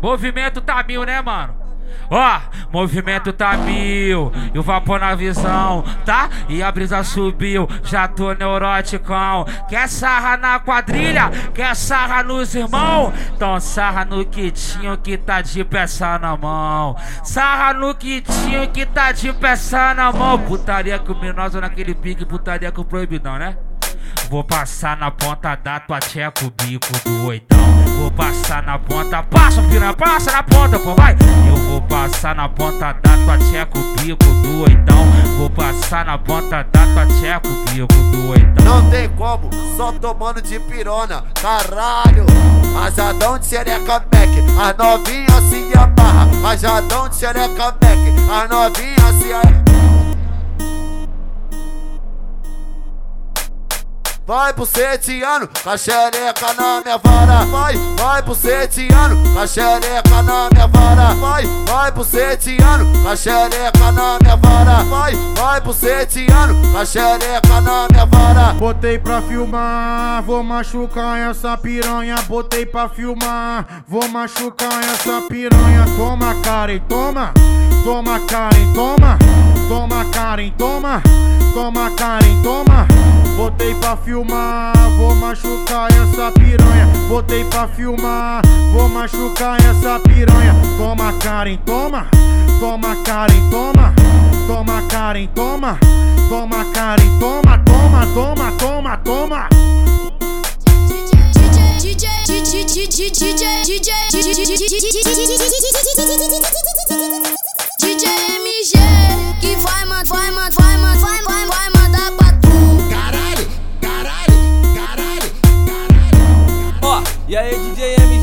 Movimento tá mil, né, mano? Ó, movimento tá mil, e o vapor na visão, tá? E a brisa subiu, já tô neuroticão. Quer sarra na quadrilha? Quer sarra nos irmãos? Então sarra no quitinho que tá de peça na mão. Sarra no quitinho que tá de peça na mão. Putaria criminosa naquele pique, putaria com proibidão, né? Vou passar na ponta da tua tcheca o bico do oitão. Vou passar na ponta, passa, piranha, passa na ponta, pô, vai. Eu vou passar na ponta da tua tcheca o bico do oitão. Vou passar na ponta da tua tcheca o bico do oitão. Não tem como, só tomando de pirona, caralho. Rajadão de xereca Mac, as novinhas se amarra. Rajadão de xereca Mac, as novinhas se amarra. Vai pro setiano, com a xereca na minha vara. Vai, vai pro setiano, com a xereca na minha vara. Vai, vai pro setiano, com a xereca na minha vara. Vai, vai pro setiano, com a xereca na minha vara. Botei pra filmar, vou machucar essa piranha. Botei pra filmar, vou machucar essa piranha. Toma, Karen, toma, toma, Karen, toma, toma, Karen, toma, toma, Karen, toma. Botei pra filmar, vou machucar essa piranha. Botei pra filmar, vou machucar essa piranha. Toma, Karen, toma, toma, Karen, toma, toma, Karen, toma, toma, Karen, toma, toma, toma, toma, toma. DJ, DJ, DJ, DJ, DJ e aí DJ papo.